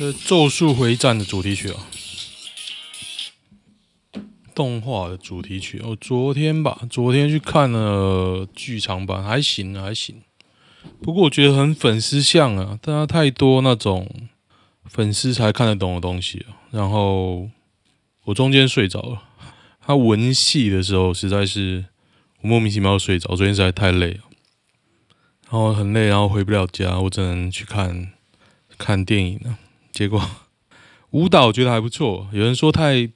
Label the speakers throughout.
Speaker 1: 《这咒术回战》的主题曲啊，动画的主题曲。我昨天吧，昨天去看了剧场版，还行还行。不过我觉得很粉丝向啊，但它太多那种粉丝才看得懂的东西啊。然后我中间睡着了，他文戏的时候实在是我莫名其妙睡着。昨天实在太累了，然后很累，然后回不了家，我只能去看看电影了。结果舞蹈我觉得还不错，有人说太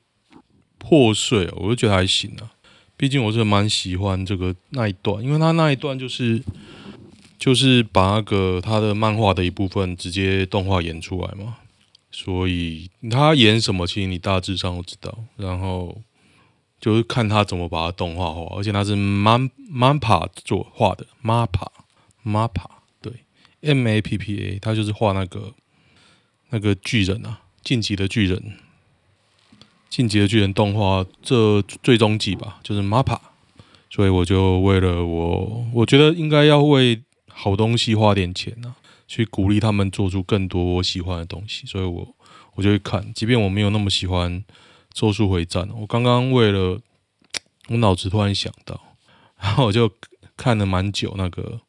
Speaker 1: 破碎，我就觉得还行啊。毕竟我是蛮喜欢这个那一段，因为他那一段就是就是把那个他的漫画的一部分直接动画演出来嘛，所以他演什么，其实你大致上都知道。然后就是看他怎么把它动画化，而且他是 MAPPA 做画的，map map 对，M A P P A，他就是画那个。那个巨人啊，进击的巨人，进击的巨人动画这最终季吧，就是 MAPPA，所以我就为了我，我觉得应该要为好东西花点钱啊，去鼓励他们做出更多我喜欢的东西，所以我我就会看，即便我没有那么喜欢《咒术回战》，我刚刚为了我脑子突然想到，然后我就看了蛮久那个《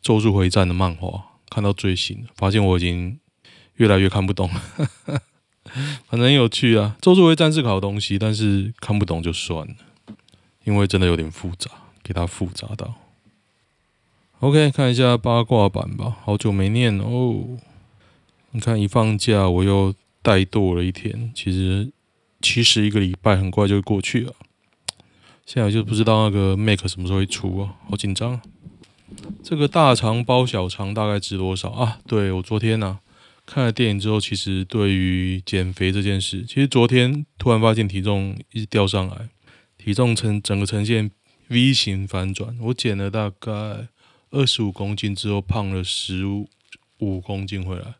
Speaker 1: 咒术回战》的漫画，看到最新，发现我已经。越来越看不懂，反正有趣啊。咒术回战是个好东西，但是看不懂就算了，因为真的有点复杂，给它复杂到。OK，看一下八卦版吧，好久没念哦。你看一放假我又怠惰了一天，其实其实一个礼拜很快就过去了。现在就不知道那个 Make 什么时候会出啊，好紧张。这个大肠包小肠大概值多少啊？对，我昨天呢、看了电影之后，其实对于减肥这件事，其实昨天突然发现体重一直掉上来，体重呈整个呈现 V 型反转。我减了大概二十五公斤之后，胖了十五公斤回来，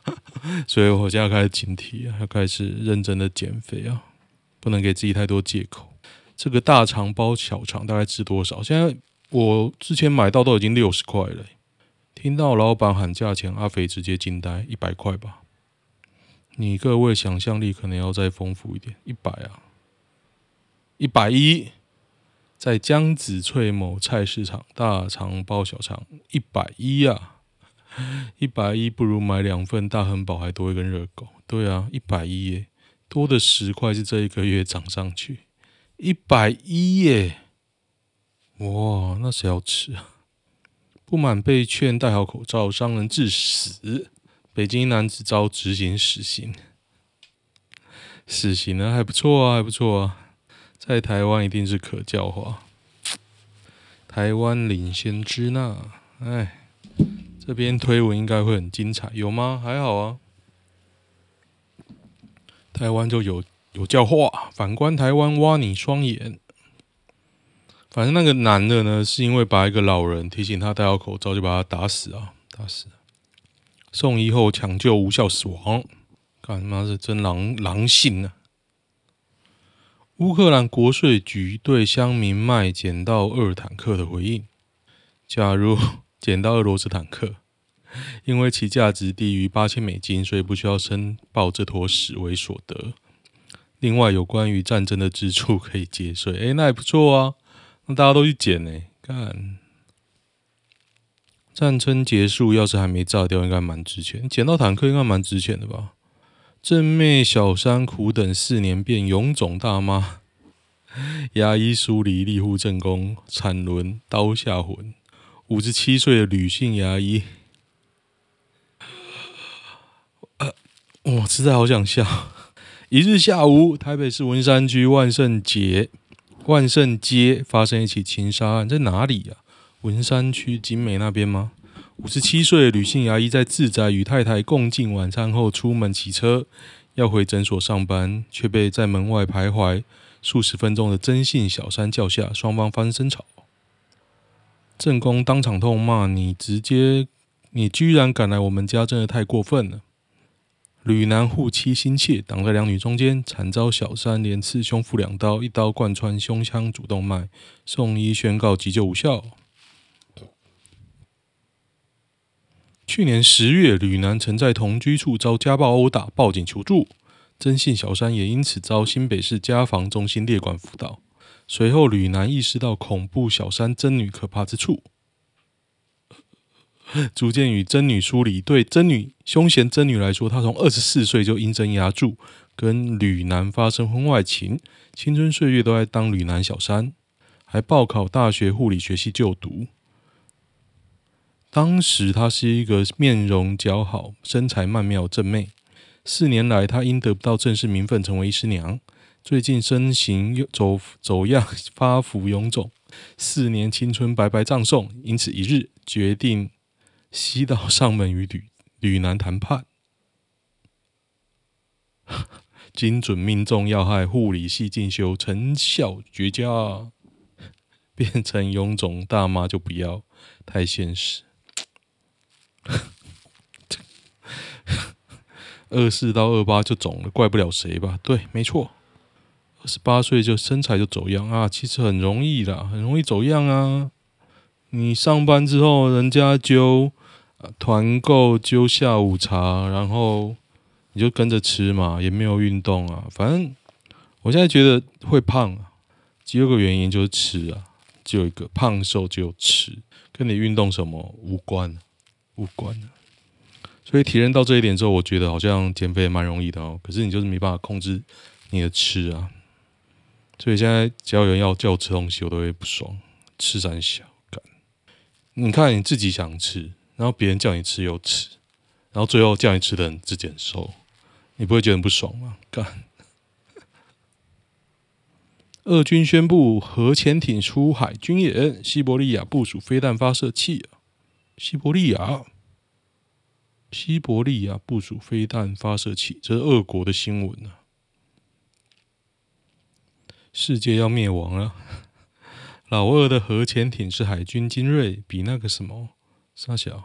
Speaker 1: 所以我现在开始警惕，要开始认真的减肥啊，不能给自己太多借口。这个大肠包小肠大概值多少？现在我之前买到都已经六十块了。听到老板喊价钱，阿肥直接惊呆，一百块吧？你各位想象力可能要再丰富一点，一百啊，一百一，在江子翠某菜市场，大肠包小肠，一百一啊，一百一不如买两份大亨堡还多一根热狗。对啊，一百一耶，多的十块是这一个月涨上去，一百一耶，哇，那谁要吃啊？不满被劝戴好口罩，伤人致死。北京男子遭执行死刑，死刑呢还不错啊，还不错啊，在台湾一定是可教化。台湾领先支那，哎，这边推文应该会很精彩，有吗？还好啊，台湾就有有教化，反观台湾挖你双眼。反正那个男的呢，是因为把一个老人提醒他戴好口罩，就把他打死啊，打死。送医后抢救无效死亡，干妈是真狼狼性啊！乌克兰国税局对乡民卖捡到二坦克的回应：假如 捡到俄罗斯坦克，因为其价值低于八千美金，所以不需要申报这坨屎为所得。另外，有关于战争的支出可以节税。哎，那也不错啊！那大家都去捡呢，干。战争结束，要是还没炸掉，应该蛮值钱。捡到坦克应该蛮值钱的吧？正妹小三苦等四年变臃肿大妈，牙医梳理立户正宫，产轮刀下魂。五十七岁的女性牙医，呃，我实在好想笑。一日下午，台北市文山区万圣节万圣街发生一起情杀案，在哪里呀、文山区景美那边吗？五十七岁女性牙医在自宅与太太共进晚餐后出门骑车，要回诊所上班，却被在门外徘徊数十分钟的曾姓小三叫下，双方发生争吵。正宫当场痛骂：“你直接，你居然敢来我们家，真的太过分了！”吕男护妻心切，挡在两女中间，惨遭小三连刺胸腹两刀，一刀贯穿胸腔主动脉，送医宣告急救无效。去年十月，吕男曾在同居处遭家暴殴打，报警求助。曾姓小三也因此遭新北市家防中心列管辅导。随后，吕男意识到恐怖小三曾女可怕之处，逐渐与曾女疏离。对曾女凶嫌曾女来说，她从二十四岁就阴争阳柱，跟吕男发生婚外情，青春岁月都在当吕男小三，还报考大学护理学系就读。当时她是一个面容姣好、身材曼妙正妹。四年来，她因得不到正式名分，成为医师娘。最近身形又走走样，发福臃肿，四年青春白白葬送。因此，一日决定西岛上门与吕吕男谈判。精准命中要害，护理系进修，成效绝佳。变成臃肿大妈就不要，太现实。二四到二八就肿了，怪不了谁吧？对，没错，二十八岁就身材就走样啊，其实很容易啦，很容易走样啊。你上班之后，人家就团购揪下午茶，然后你就跟着吃嘛，也没有运动啊。反正我现在觉得会胖啊，只有个原因就是吃啊，只有一个胖瘦只有吃，跟你运动什么无关。无关，所以体验到这一点之后，我觉得好像减肥蛮容易的哦。可是你就是没办法控制你的吃啊，所以现在只要有人要叫我吃东西，我都会不爽，吃三小干。你看你自己想吃，然后别人叫你吃又吃，然后最后叫你吃的人自己很瘦，你不会觉得很不爽吗？干。俄军宣布核潜艇出海军演，西伯利亚部署飞弹发射器。西伯利亚，西伯利亚部署飞弹发射器，这是俄国的新闻啊！世界要灭亡了。老二的核潜艇是海军精锐，比那个什么三小。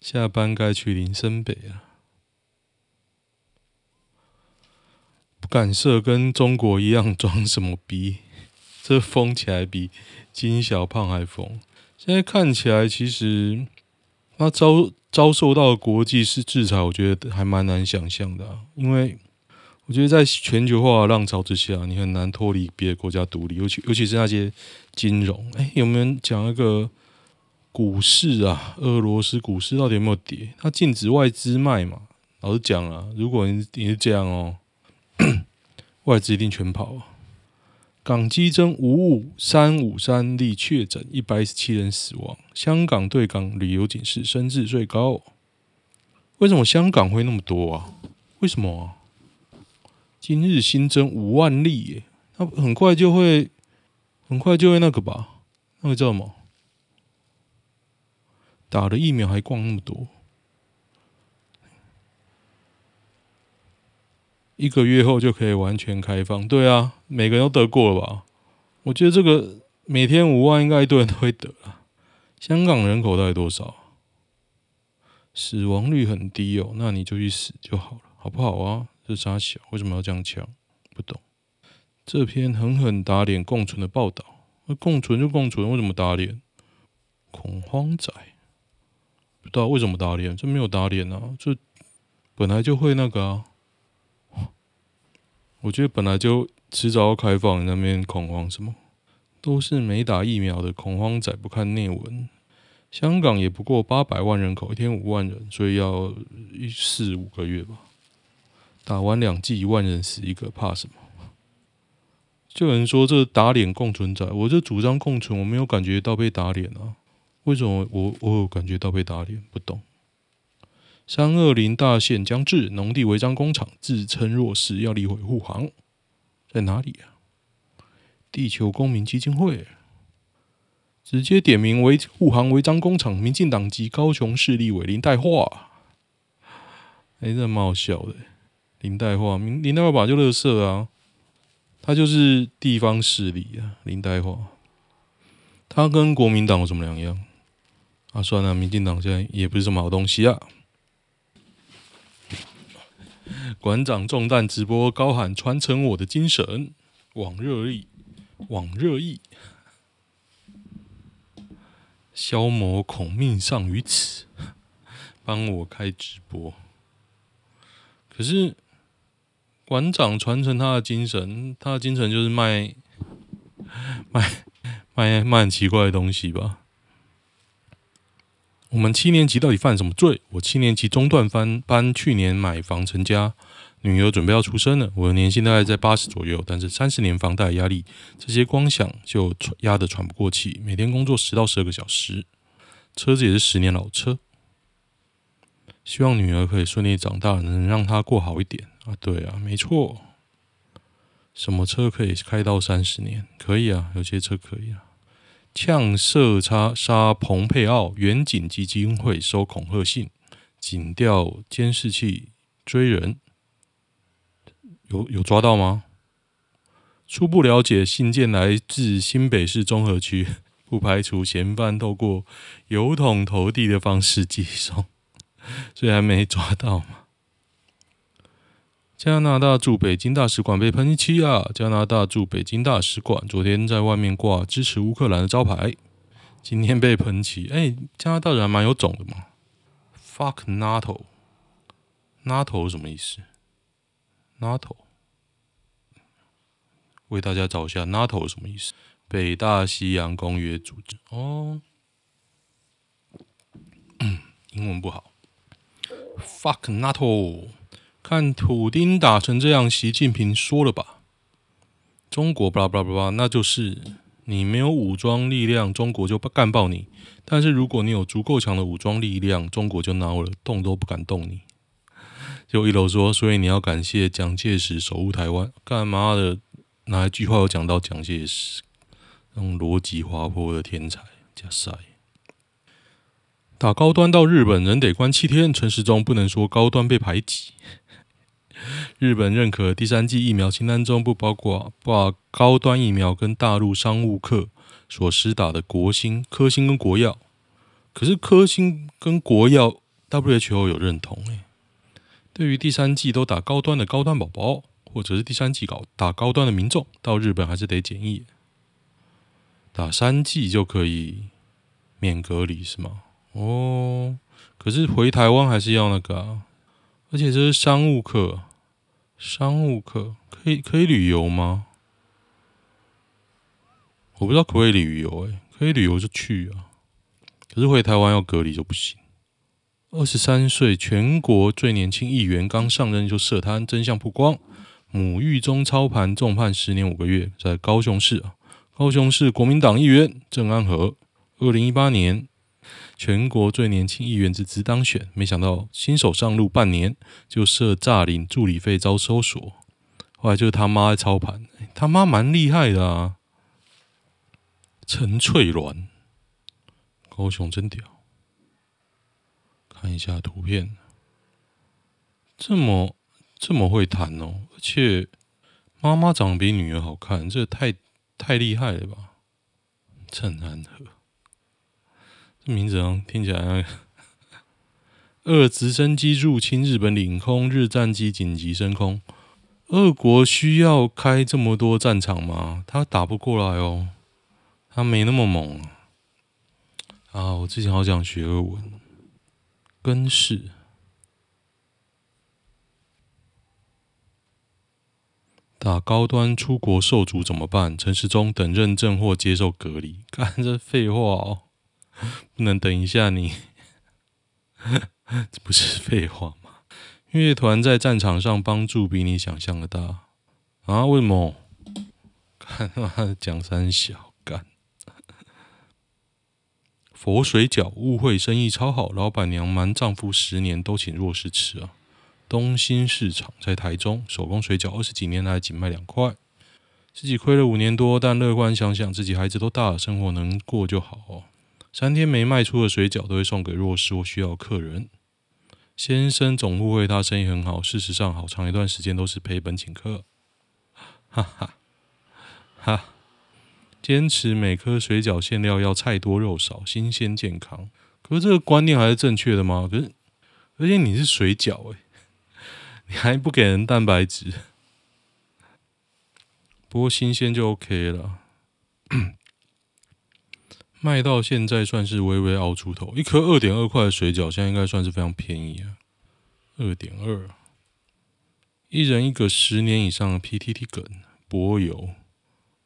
Speaker 1: 下班该去林森北了。不敢射，跟中国一样装什么逼？这疯起来比金小胖还疯。现在看起来，其实他遭遭受到国际是制裁，我觉得还蛮难想象的啊。因为我觉得在全球化的浪潮之下，你很难脱离别的国家独立，尤其尤其是那些金融。哎，有没有人讲那个股市啊？俄罗斯股市到底有没有跌？它禁止外资卖嘛？老实讲啊，如果你你是这样哦，外资一定全跑啊。港机增五五三五三例确诊，一百一十七人死亡。香港对港旅游警示升至最高。为什么香港会那么多啊？为什么啊？今日新增五万例耶，那很快就会，很快就会那个吧？那个叫什么？打了疫苗还逛那么多？一个月后就可以完全开放，对啊，每个人都得过了吧？我觉得这个每天五万，应该一堆人都会得啊。香港人口到底多少？死亡率很低哦，那你就去死就好了，好不好啊？这傻小为什么要这样抢？不懂。这篇狠狠打脸共存的报道，那共存就共存，为什么打脸？恐慌仔，不知道为什么打脸？这没有打脸啊，这本来就会那个啊。我觉得本来就迟早要开放，那边恐慌什么？都是没打疫苗的恐慌仔，不看内文。香港也不过八百万人口，一天五万人，所以要一四五个月吧。打完两剂，一万人死一个，怕什么？就有人说这打脸共存仔，我这主张共存，我没有感觉到被打脸啊。为什么我我有感觉到被打脸？不懂。三二零大限将至，农地违章工厂自称弱势，要立委护航，在哪里啊？地球公民基金会直接点名为护航违章工厂，民进党籍高雄市立委林岱樺，哎，这蛮好笑的。林岱樺，林林岱樺本来就垃圾啊，他就是地方势力啊。林岱樺，他跟国民党有什么两样？啊，算了，民进党现在也不是什么好东西啊。馆长中弹直播，高喊传承我的精神，网热议，网热议，消磨恐命丧于此，帮我开直播。可是馆长传承他的精神，他的精神就是卖卖卖卖很奇怪的东西吧？我们七年级到底犯什么罪？我七年级中断班班，去年买房成家，女儿准备要出生了。我的年薪大概在八十左右，但是三十年房贷压力，这些光想就压得喘不过气。每天工作十到十二个小时，车子也是十年老车。希望女儿可以顺利长大，能让她过好一点啊！对啊，没错。什么车可以开到三十年？可以啊，有些车可以啊。呛射杀杀蓬佩奥，远景基金会收恐吓信，警调监视器追人，有有抓到吗？初步了解，信件来自新北市中和区，不排除嫌犯透过邮筒投递的方式寄送，虽然没抓到。加拿大驻北京大使馆被喷漆啊！加拿大驻北京大使馆昨天在外面挂支持乌克兰的招牌，今天被喷漆。哎、加拿大人还蛮有种的嘛！Fuck NATO，NATO 什么意思？NATO 为大家找一下 NATO 什么意思？北大西洋公约组织哦，嗯，英文不好。Fuck NATO。看土丁打成这样，习近平说了吧？中国巴拉巴拉巴拉，那就是你没有武装力量，中国就干爆你；但是如果你有足够强的武装力量，中国就恼了，动都不敢动你。就一楼说，所以你要感谢蒋介石守护台湾。干嘛的？哪一句话有讲到蒋介石？那种逻辑滑坡的天才，加塞。打高端到日本人得关七天，陈时中不能说高端被排挤。日本认可第三剂疫苗清单中不包括把高端疫苗跟大陆商务客所施打的国兴、科兴跟国药，可是科兴跟国药 WHO 有认同诶。对于第三剂都打高端的高端宝宝，或者是第三剂搞打高端的民众，到日本还是得检疫，打三剂就可以免隔离是吗？哦，可是回台湾还是要那个啊，而且这是商务客。商务客可以可以旅游吗？我不知道可不可以旅游，哎，可以旅游就去啊。可是回台湾要隔离就不行。二十三岁，全国最年轻议员刚上任就涉贪，真相曝光，母狱中操盘，重判十年五个月，在高雄市啊。高雄市国民党议员郑安和，二零一八年。全国最年轻议员之职当选，没想到新手上路半年就设诈领助理费遭搜索，后来就是他妈在操盘，他妈蛮厉害的啊。陈翠鸾，高雄真屌，看一下图片，这么这么会谈哦，而且妈妈长得比女儿好看，这太太厉害了吧？郑安和。名字听起来俄 直升机入侵日本领空，日战机紧急升空。俄国需要开这么多战场吗？他打不过来哦，他没那么猛啊！我之前好想学俄文，根式。打高端出国受阻怎么办？陈时中等认证或接受隔离？干这废话哦，不能等一下你。这不是废话吗？乐团在战场上帮助比你想象的大啊？为什么？看他妈讲三小干。佛水饺误会生意超好，老板娘瞒丈夫十年都请弱势吃啊。东兴市场在台中，手工水饺二十几年来仅卖两块，自己亏了五年多，但乐观想想自己孩子都大了，生活能过就好。三天没卖出的水饺都会送给弱势或需要客人。先生总误会他生意很好，事实上好长一段时间都是赔本请客。哈哈哈，坚持每颗水饺馅料要菜多肉少，新鲜健康。可是这个观念还是正确的吗？可是，而且你是水饺诶。你还不给人蛋白质，不过新鲜就 OK 了。卖到现在算是微微熬出头，一颗二点二块的水饺，现在应该算是非常便宜啊。二点二，一人一个十年以上的 PTT 梗，博友，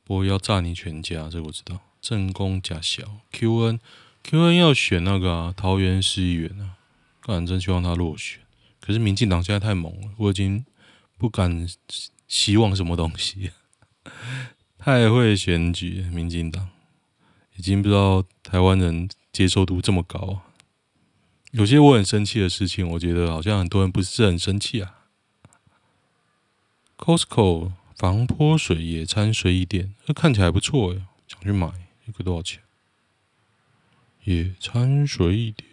Speaker 1: 博要炸你全家，这个我知道。正宫假小 QN，QN QN 要选那个啊，桃园市议员啊，个人真希望他落选。可是民进党现在太猛了，我已经不敢希望什么东西。太会选举，民进党已经不知道台湾人接受度这么高。有些我很生气的事情，我觉得好像很多人不是很生气啊。Costco 防泼水野餐随意店，那看起来不错诶，想去买，一个多少钱？野餐随意店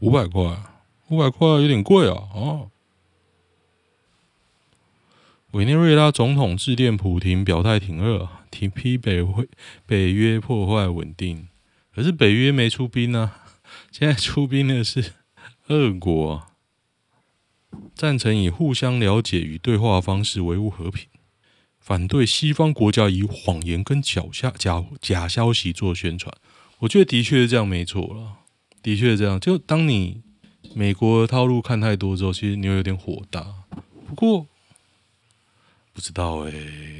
Speaker 1: 五百块。五百块有点贵啊！哦，委内瑞拉总统致电普亭，表态挺俄，提批北会北约破坏稳定。可是北约没出兵啊，现在出兵的是俄国。赞成以互相了解与对话方式维护和平，反对西方国家以谎言跟假下假假消息做宣传。我觉得的确是这样，没错了，的确是这样。就当你。美国的套路看太多之后，其实你会有点火大。不过不知道哎、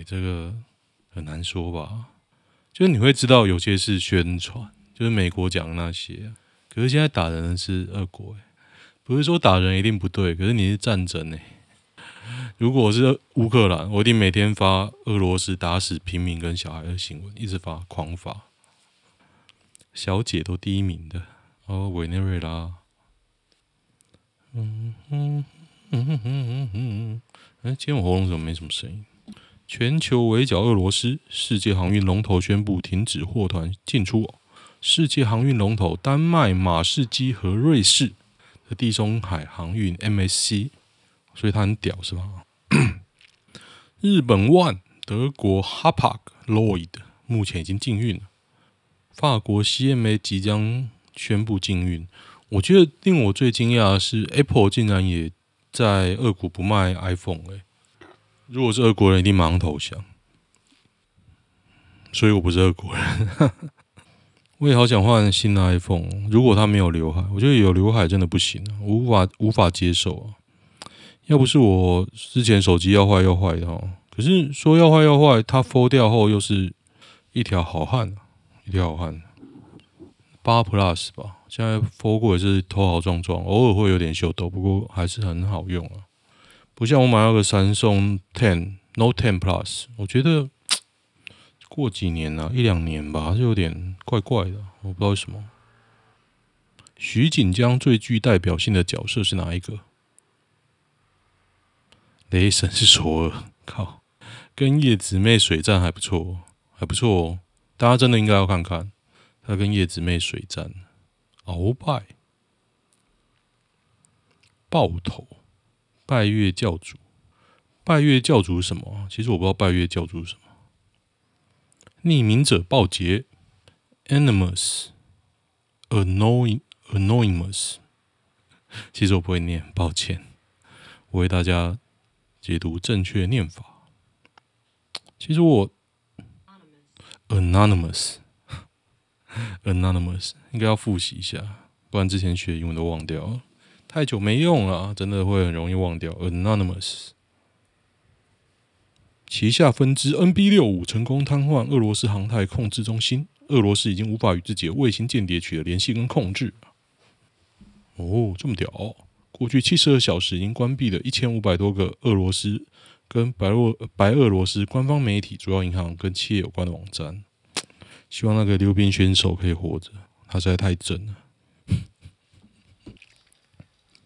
Speaker 1: 这个很难说吧？就是你会知道有些是宣传，就是美国讲的那些。可是现在打人的是俄国、欸，不是说打人一定不对，可是你是战争哎、如果是乌克兰，我一定每天发俄罗斯打死平民跟小孩的新闻，一直发狂发。小姐都第一名的哦，委内瑞拉。嗯嗯嗯嗯嗯嗯，哎，今天我喉咙怎么没什么声音？全球围剿俄罗斯，世界航运龙头宣布停止货团进出。世界航运龙头丹麦马士基和瑞士的地中海航运 MSC，所以它很屌是吧？日本万、德国 Hapag-Lloyd 目前已经禁运了，法国 CMA 即将宣布禁运。我觉得令我最惊讶的是，Apple 竟然也在俄国不卖 iPhone 哎、如果是俄国人，一定马上投降。所以我不是俄国人，我也好想换新的 iPhone。如果它没有刘海，我觉得有刘海真的不行，无法无法接受啊！要不是我之前手机要坏要坏的哦，可是说要坏要坏，它 fold 掉后又是一条好汉，一条好汉。八 Plus 吧，现在 fold 也是头好壮壮，偶尔会有点秀逗，不过还是很好用啊。不像我买那个三星 Ten Note Ten Plus，我觉得过几年啊，一两年吧，就有点怪怪的，我不知道为什么。徐锦江最具代表性的角色是哪一个？雷神是索尔，靠，跟叶子妹水战还不错，还不错哦，大家真的应该要看看。他跟叶子妹水战，鳌拜爆头拜月教主，拜月教主是什么？其实我不知道拜月教主是什么。匿名者报捷，Anonymous，Annoying，Anonymous，其实我不会念，抱歉。我为大家解读正确念法。其实我 anonymous anonymous 应该要复习一下，不然之前学英文都忘掉了，太久没用了，真的会很容易忘掉。anonymous 旗下分支 NB 六五成功瘫痪俄罗斯航太控制中心，俄罗斯已经无法与自己的卫星间谍取得联系跟控制。哦，这么屌！过去七十二小时已经关闭了一千五百多个俄罗斯跟白俄白俄罗斯官方媒体、主要银行跟企业有关的网站。希望那个溜冰选手可以活着，他实在太真了。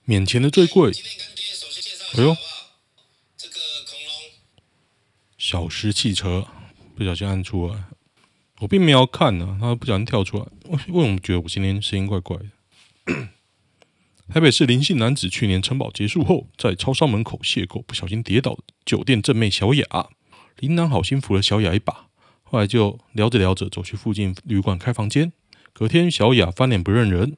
Speaker 1: 免钱的最贵。哎呦，这个恐龙小狮汽车不小心按出来，我并没有看呢、啊，他不小心跳出来。为为什么觉得我今天声音怪怪的？台北市林姓男子去年城堡结束后，在超商门口邂逅不小心跌倒酒店正妹小雅，林男好心扶了小雅一把，后来就聊着聊着走去附近旅馆开房间。隔天小雅翻脸不认人，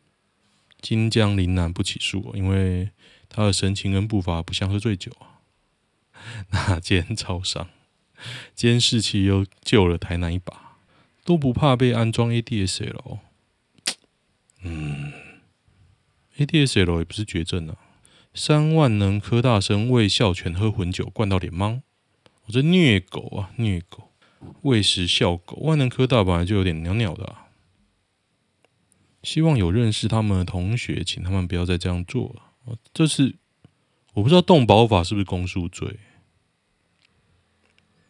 Speaker 1: 今将林男不起诉，因为他的神情跟步伐不像喝醉酒啊。那间超商监视器又救了台南一把，都不怕被安装 ADSL。嗯。ADSL 也不是绝症啊！三万能科大生喂校犬喝混酒，灌到脸盲。我这虐狗啊，虐狗！喂食校狗，万能科大本来就有点鸟鸟的。希望有认识他们的同学，请他们不要再这样做了。这是我不知道动保法是不是公诉罪？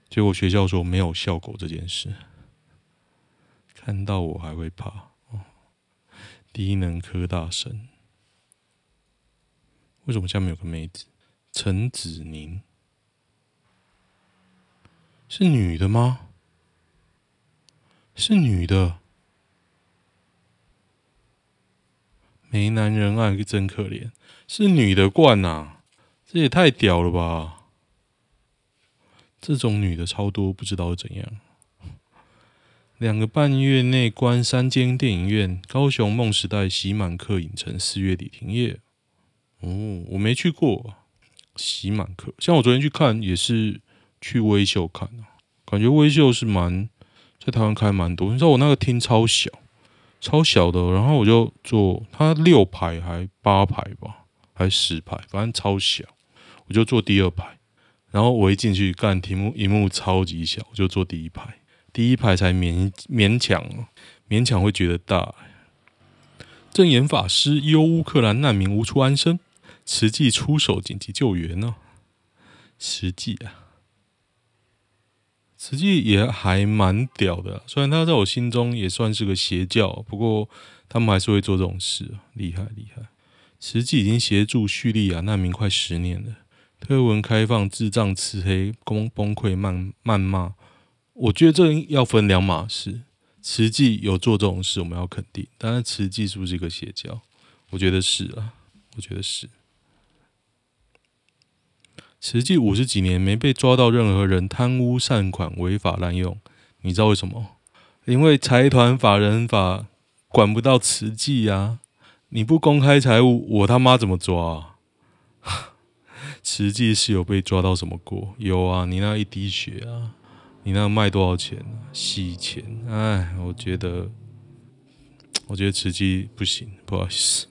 Speaker 1: 结果学校说没有校狗这件事，看到我还会怕哦。低能科大神。为什么下面有个妹子？陈子宁是女的吗？是女的，没男人爱真可怜。是女的惯呐，这也太屌了吧！这种女的超多，不知道怎样。两个半月内关三间电影院，高雄梦时代喜满客影城四月底停业。哦，我没去过喜满客，像我昨天去看也是去威秀看啊，感觉威秀是蛮在台湾开蛮多。你知道我那个厅超小，超小的，然后我就坐它六排还八排吧，还十排，反正超小，我就坐第二排。然后我一进去看，题目一幕超级小，我就坐第一排，第一排才勉勉强勉强会觉得大。正言法师忧乌克兰难民无处安身。慈济出手紧急救援呢、哦？慈济啊，慈济也还蛮屌的。虽然他在我心中也算是个邪教，不过他们还是会做这种事，厉害厉害。慈济已经协助叙利亚难民快十年了，推文开放智障、慈黑、崩崩溃、谩谩骂。我觉得这要分两码事。慈济有做这种事，我们要肯定。但是慈济是不是一个邪教？我觉得是啊，我觉得是。慈济五十几年没被抓到任何人贪污善款、违法滥用，你知道为什么？因为财团法人法管不到慈济呀！你不公开财务，我他妈怎么抓啊？慈济是有被抓到什么过？有啊，你那一滴血啊，你那卖多少钱啊？洗钱？哎，我觉得，我觉得慈济不行，不好意思。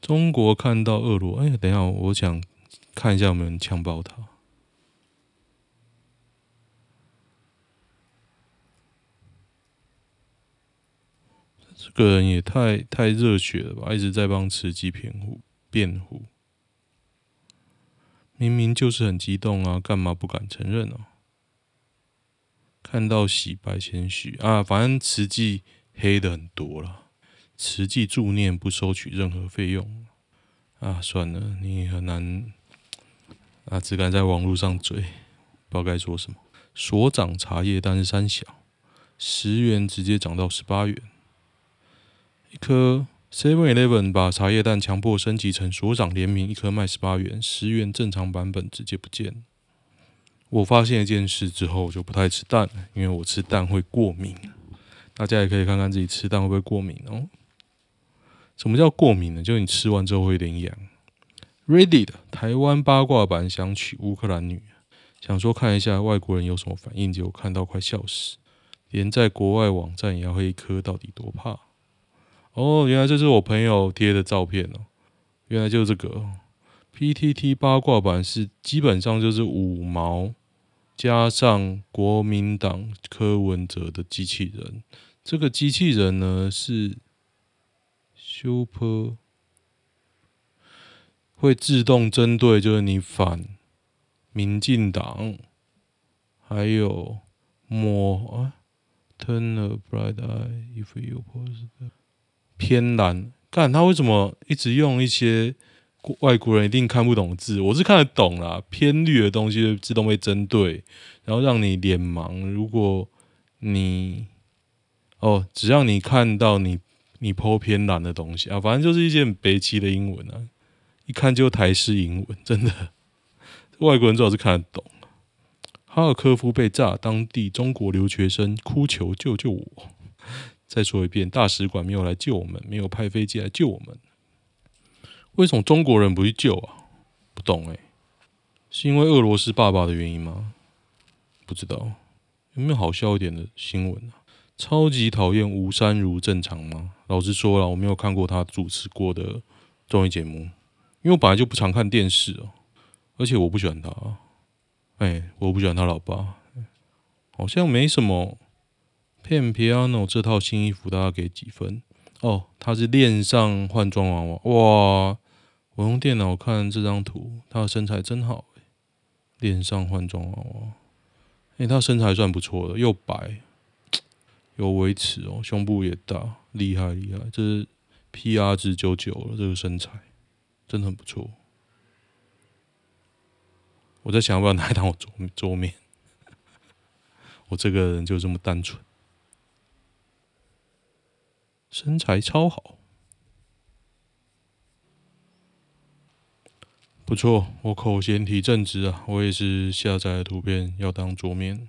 Speaker 1: 中国看到俄罗，哎，等一下，我想。看一下有没有人枪爆他。这个人也太太热血了吧！一直在帮慈济辩护辩护，明明就是很激动啊，干嘛不敢承认呢、啊？看到洗白谦虚啊，反正慈济黑的很多了。慈济助念不收取任何费用啊，算了，你很难。啊！只敢在网络上嘴，不知道该说什么。所长茶叶蛋是三小，十元直接涨到十八元。一颗 Seven Eleven 把茶叶蛋强迫升级成所长联名，一颗卖十八元，十元正常版本直接不见。我发现一件事之后，我就不太吃蛋了，因为我吃蛋会过敏。大家也可以看看自己吃蛋会不会过敏哦。什么叫过敏呢？就是你吃完之后会有点痒。Reddit 台湾八卦版想娶乌克兰女，想说看一下外国人有什么反应，结果看到快笑死，连在国外网站也要黑科，到底多怕？哦，原来这是我朋友贴的照片哦，原来就是这个。PTT 八卦版是基本上就是五毛加上国民党柯文哲的机器人，这个机器人呢是 Super 会自动针对，就是你反民进党，还有抹啊 Turn a bright eye if you post 偏蓝，看他为什么一直用一些。外国人一定看不懂字，我是看得懂啦。偏绿的东西自动被针对，然后让你脸盲。如果你哦，只要你看到你你 po 偏蓝的东西啊，反正就是一些很悲戚的英文啊，一看就台式英文，真的，外国人最好是看得懂。哈尔科夫被炸，当地中国留学生哭求救救我。再说一遍，大使馆没有来救我们，没有派飞机来救我们。为什么中国人不去救啊？不懂哎、是因为俄罗斯爸爸的原因吗？不知道，有没有好笑一点的新闻啊？超级讨厌吴珊如，正常吗？老实说了，我没有看过他主持过的综艺节目，因为我本来就不常看电视哦，而且我不喜欢他，哎、我不喜欢他老爸，好像没什么。Pen Piano 这套新衣服大家给几分？哦，他是恋上换装娃娃，哇！我用电脑看这张图，他的身材真好哎！恋上换装娃娃，哎，他身材算不错的，又白，有维持哦，胸部也大，厉害厉害！这是 PR 值九九了，这个身材真的很不错。我在想要不要拿来当我桌桌面？我这个人就这么单纯，身材超好。不错，我口嫌体正直啊！我也是下载的图片要当桌面。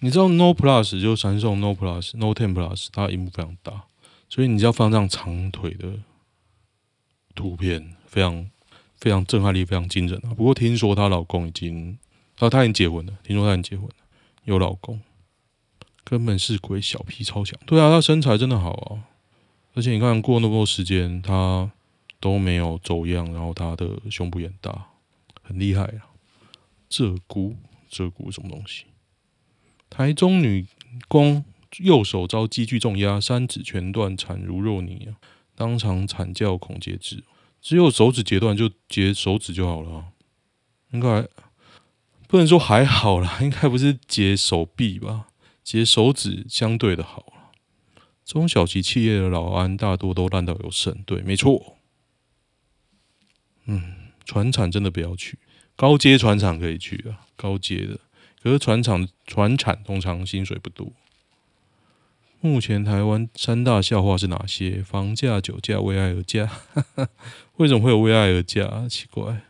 Speaker 1: 你知道 No Plus 就闪送 No Plus No Ten Plus，它萤幕非常大，所以你只要放这样长腿的图片，非常非常震撼力非常惊人啊！不过听说她老公已经，啊，她已经结婚了。听说她已经结婚了，有老公，根本是鬼，小屁超强。对啊，她身材真的好啊！而且你看过那么多时间，她。都没有走样，然后她的胸部也大，很厉害啊！鹧鸪，鹧鸪什么东西？台中女工右手遭机具重压，三指全断，惨如肉泥！当场惨叫恐截肢，只有手指截断就截手指就好了，应该不能说还好啦，应该不是截手臂吧？截手指相对的好了。中小型企业的老安大多都烂到有剩，对，没错。嗯，船厂真的不要去，高阶船厂可以去啊，高阶的。可是船厂船厂通常薪水不多。目前台湾三大笑话是哪些？房价、酒驾、为爱而嫁。为什么会有为爱而嫁？奇怪。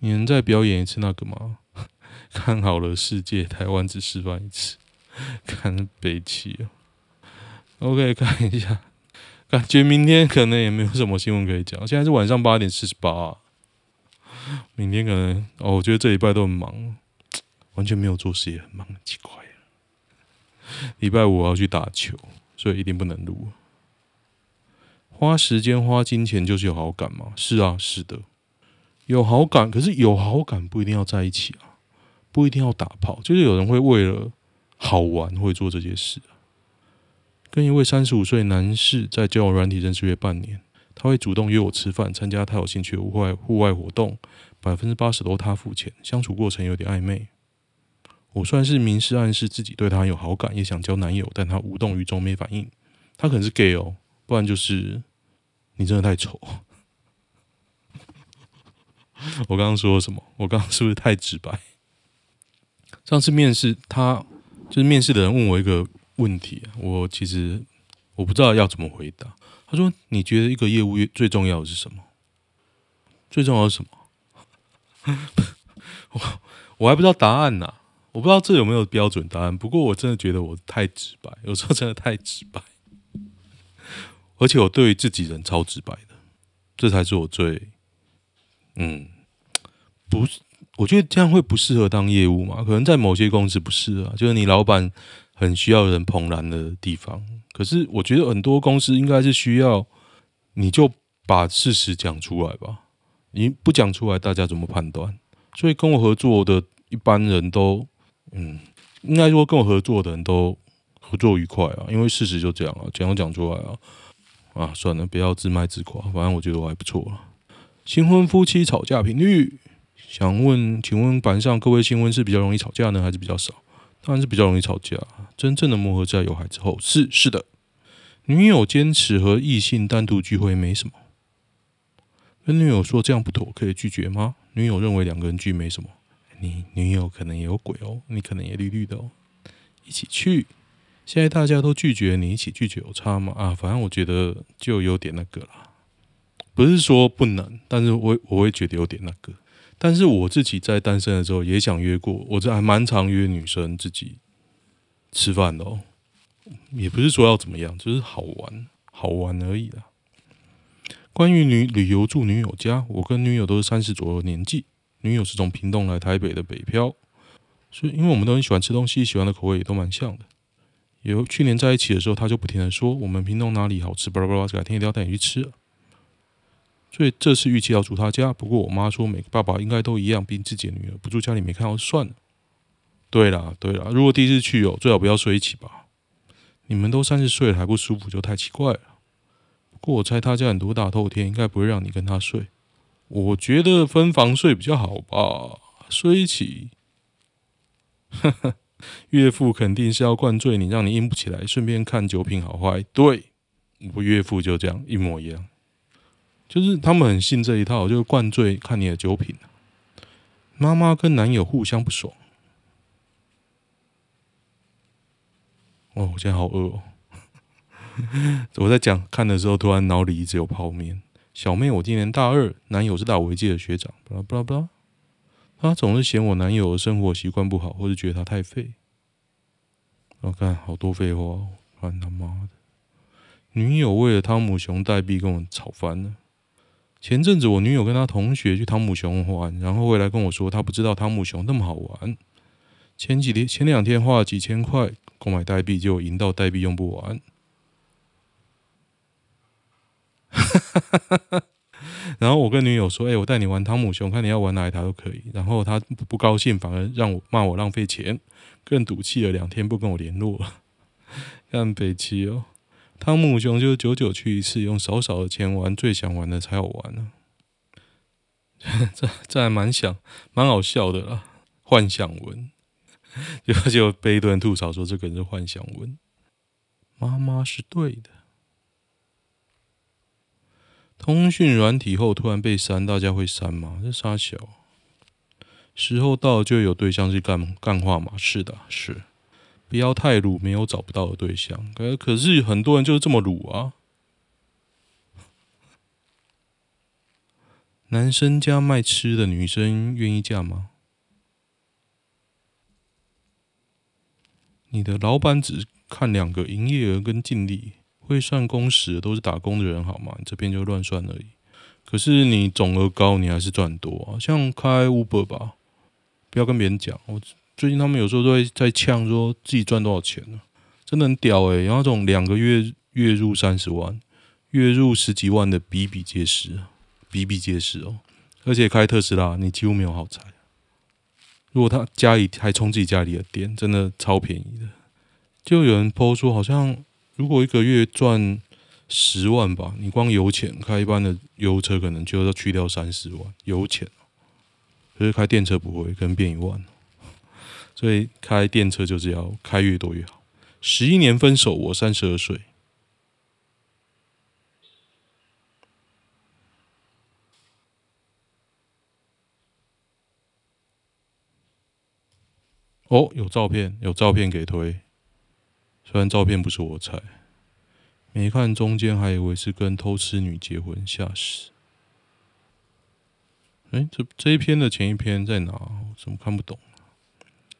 Speaker 1: 你能再表演一次那个吗？看好了世界，台湾只示范一次。看北七啊。OK，看一下。感觉明天可能也没有什么新闻可以讲。现在是晚上八点四十八，明天可能哦，我觉得这礼拜都很忙，完全没有做事也很忙，奇怪。礼拜五我要去打球，所以一定不能录。花时间花金钱就是有好感吗？是啊，是的，有好感。可是有好感不一定要在一起啊，不一定要打炮，就是有人会为了好玩会做这些事。跟一位三十五岁男士在交友软体认识约半年，他会主动约我吃饭，参加他有兴趣的户外户外活动，百分之八十都他付钱，相处过程有点暧昧。我算是明示暗示自己对他有好感，也想交男友，但他无动于衷，没反应。他可能是 gay 哦，不然就是你真的太丑。我刚刚说什么？我刚刚是不是太直白？上次面试他就是面试的人问我一个。问题，我其实我不知道要怎么回答。他说：“你觉得一个业务最重要的是什么？最重要的是什么？” 我我还不知道答案呢、我不知道这有没有标准答案。不过我真的觉得我太直白，有时候真的太直白。而且我对于自己人超直白的，这才是我最嗯，不是，我觉得这样会不适合当业务嘛？可能在某些公司不适合，就是你老板很需要人捧然的地方。可是我觉得很多公司应该是需要，你就把事实讲出来吧。你不讲出来，大家怎么判断？所以跟我合作的一般人都，嗯，应该说跟我合作的人都合作愉快啊，因为事实就这样啊，讲都讲出来啊。啊，算了，不要自卖自夸，反正我觉得我还不错了。新婚夫妻吵架频率，想问，请问板上各位新婚是比较容易吵架呢，还是比较少？当然是比较容易吵架。真正的磨合在有孩子后，是是的。女友坚持和异性单独聚会没什么。跟女友说这样不妥，可以拒绝吗？女友认为两个人聚没什么，你女友可能也有鬼哦，你可能也绿绿的哦，一起去。现在大家都拒绝，你一起拒绝有差吗？啊，反正我觉得就有点那个啦，不是说不能，但是我我会觉得有点那个。但是我自己在单身的时候也想约过，我这还蛮常约女生自己吃饭的哦，也不是说要怎么样，就是好玩好玩而已啦。关于女旅游住女友家，我跟女友都是三十左右年纪。女友是从屏东来台北的北漂，所以因为我们都很喜欢吃东西，喜欢的口味也都蛮像的。有去年在一起的时候，她就不停的说我们屏东哪里好吃，巴拉巴拉，改天一定要带你去吃。所以这次预计要住她家，不过我妈说每个爸爸应该都一样，毕竟自己的女儿不住家里没看到算了。对啦对啦，如果第一次去哦，最好不要睡一起吧。你们都三十岁了还不舒服，就太奇怪了。不过我猜他家很多大透天，应该不会让你跟他睡。我觉得分房睡比较好吧，睡一起。岳父肯定是要灌醉你，让你硬不起来，顺便看酒品好坏。对，我岳父就这样一模一样，就是他们很信这一套，就是灌醉看你的酒品。妈妈跟男友互相不爽。哦，我现在好饿哦。我在讲看的时候，突然脑里一直有泡面。小妹，我今年大二，男友是大我一届的学长。巴拉巴拉巴拉，他总是嫌我男友生活习惯不好，或是觉得他太废。我看好多废话，烦他妈的！女友为了汤姆熊代币跟我吵翻了。前阵子我女友跟她同学去汤姆熊玩，然后回来跟我说，她不知道汤姆熊那么好玩。前几天前两天花了几千块购买代币，结果赢到代币用不完。然后我跟女友说：“哎、我带你玩汤姆熊，看你要玩哪一台都可以。”然后她不高兴，反而让我骂我浪费钱，更赌气了两天不跟我联络了。北七哦，汤姆熊就久久去一次，用少少的钱玩最想玩的才好玩呢、这这还蛮想蛮好笑的啦，幻想文，就就被一堆人吐槽说这个人是幻想文。妈妈是对的。通讯软体后突然被删，大家会删吗？这傻小，时候到就有对象去干干话嘛？是的，是，不要太鲁，没有找不到的对象。可可是很多人就是这么鲁啊。男生家卖吃的，女生愿意嫁吗？你的老板只看两个营业额跟净利。会算工时都是打工的人好吗？你这边就乱算而已。可是你总额高，你还是赚多啊。像开 Uber 吧，不要跟别人讲。我最近他们有时候都会在呛，说自己赚多少钱呢？真的很屌诶、欸。然后这种两个月月入三十万，月入十几万的比比皆是，比比皆是哦。而且开特斯拉，你几乎没有好财。如果他家里还充自己家里的电，真的超便宜的。就有人 po 说，好像。如果一个月赚十万吧，你光油钱开一般的油车可能就要去掉三十万油钱，可是开电车不会，可能变一万。所以开电车就是要开越多越好。十一年分手，我三十二岁。哦，有照片，有照片给推。虽然照片不是我菜，没看中间还以为是跟偷吃女结婚，吓死！哎，这这一篇的前一篇在哪？怎么看不懂？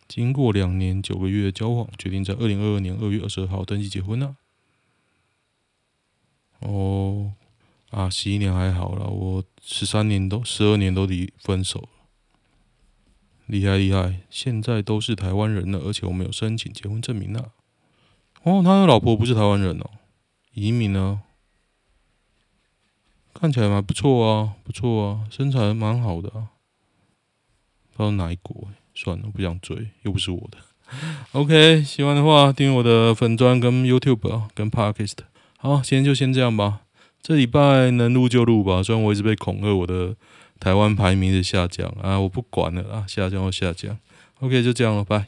Speaker 1: 经过两年九个月的交往，决定在二零二二年二月二十二号登记结婚了。哦，啊，十一年还好啦，我十三年都十二年都离分手了，厉害厉害，现在都是台湾人了，而且我们有申请结婚证明了。哦，他的老婆不是台湾人哦，移民呢？看起来蛮不错啊，不错啊，身材蛮好的啊，不知道哪一国，算了，不想追，又不是我的。OK，喜欢的话订阅我的粉砖跟 YouTube 啊，跟 Podcast。好，今天就先这样吧。这礼拜能录就录吧，虽然我一直被恐吓我的台湾排名的下降啊，我不管了啊，下降就下降。OK，就这样了，拜。